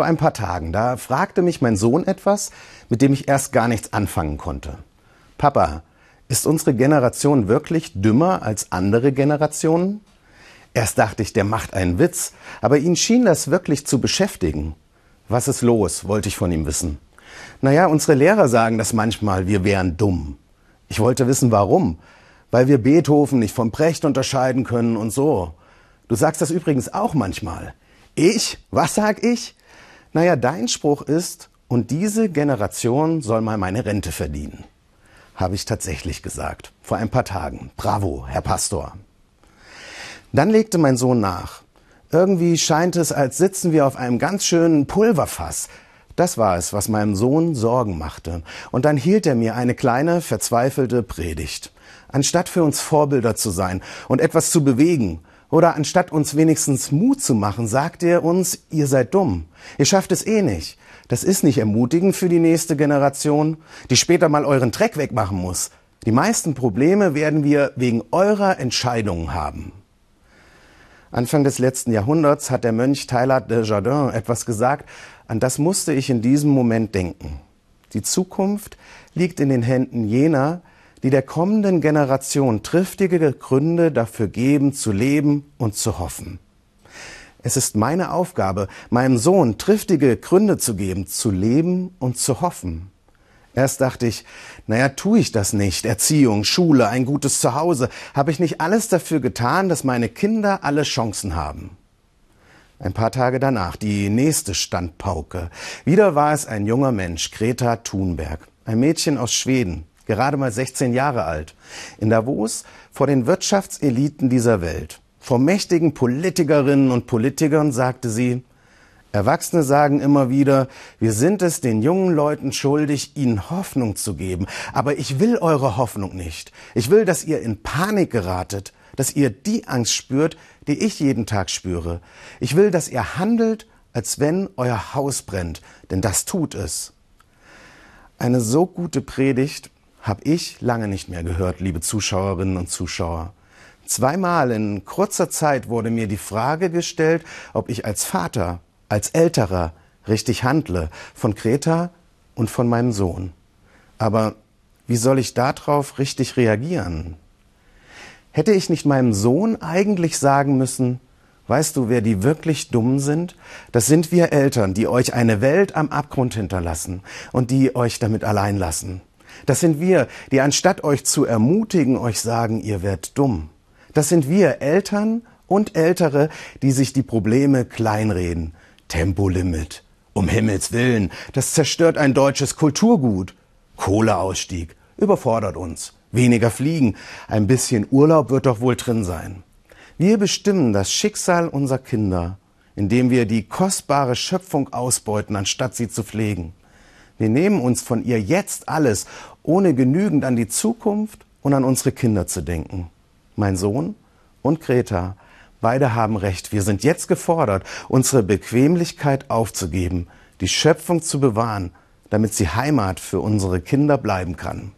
Vor ein paar Tagen, da fragte mich mein Sohn etwas, mit dem ich erst gar nichts anfangen konnte. Papa, ist unsere Generation wirklich dümmer als andere Generationen? Erst dachte ich, der macht einen Witz, aber ihn schien das wirklich zu beschäftigen. Was ist los, wollte ich von ihm wissen. Naja, unsere Lehrer sagen das manchmal, wir wären dumm. Ich wollte wissen, warum. Weil wir Beethoven nicht vom Brecht unterscheiden können und so. Du sagst das übrigens auch manchmal. Ich? Was sag ich? Naja, dein Spruch ist, und diese Generation soll mal meine Rente verdienen. Habe ich tatsächlich gesagt. Vor ein paar Tagen. Bravo, Herr Pastor. Dann legte mein Sohn nach. Irgendwie scheint es, als sitzen wir auf einem ganz schönen Pulverfass. Das war es, was meinem Sohn Sorgen machte. Und dann hielt er mir eine kleine, verzweifelte Predigt. Anstatt für uns Vorbilder zu sein und etwas zu bewegen, oder anstatt uns wenigstens Mut zu machen, sagt er uns, ihr seid dumm. Ihr schafft es eh nicht. Das ist nicht ermutigend für die nächste Generation, die später mal euren Dreck wegmachen muss. Die meisten Probleme werden wir wegen eurer Entscheidungen haben. Anfang des letzten Jahrhunderts hat der Mönch Teilhard de Jardin etwas gesagt, an das musste ich in diesem Moment denken. Die Zukunft liegt in den Händen jener, die der kommenden Generation triftige Gründe dafür geben, zu leben und zu hoffen. Es ist meine Aufgabe, meinem Sohn triftige Gründe zu geben, zu leben und zu hoffen. Erst dachte ich, naja, tue ich das nicht. Erziehung, Schule, ein gutes Zuhause. Habe ich nicht alles dafür getan, dass meine Kinder alle Chancen haben? Ein paar Tage danach die nächste Standpauke. Wieder war es ein junger Mensch, Greta Thunberg, ein Mädchen aus Schweden, gerade mal 16 Jahre alt, in Davos vor den Wirtschaftseliten dieser Welt. Vor mächtigen Politikerinnen und Politikern sagte sie, Erwachsene sagen immer wieder, wir sind es den jungen Leuten schuldig, ihnen Hoffnung zu geben. Aber ich will eure Hoffnung nicht. Ich will, dass ihr in Panik geratet, dass ihr die Angst spürt, die ich jeden Tag spüre. Ich will, dass ihr handelt, als wenn euer Haus brennt, denn das tut es. Eine so gute Predigt habe ich lange nicht mehr gehört, liebe Zuschauerinnen und Zuschauer. Zweimal in kurzer Zeit wurde mir die Frage gestellt, ob ich als Vater, als Älterer richtig handle, von Greta und von meinem Sohn. Aber wie soll ich darauf richtig reagieren? Hätte ich nicht meinem Sohn eigentlich sagen müssen, weißt du, wer die wirklich dumm sind? Das sind wir Eltern, die euch eine Welt am Abgrund hinterlassen und die euch damit allein lassen. Das sind wir, die anstatt euch zu ermutigen, euch sagen, ihr werdet dumm. Das sind wir, Eltern und Ältere, die sich die Probleme kleinreden. Tempolimit. Um Himmels Willen, das zerstört ein deutsches Kulturgut. Kohleausstieg. Überfordert uns. Weniger fliegen. Ein bisschen Urlaub wird doch wohl drin sein. Wir bestimmen das Schicksal unserer Kinder, indem wir die kostbare Schöpfung ausbeuten, anstatt sie zu pflegen. Wir nehmen uns von ihr jetzt alles, ohne genügend an die Zukunft und an unsere Kinder zu denken. Mein Sohn und Greta, beide haben recht. Wir sind jetzt gefordert, unsere Bequemlichkeit aufzugeben, die Schöpfung zu bewahren, damit sie Heimat für unsere Kinder bleiben kann.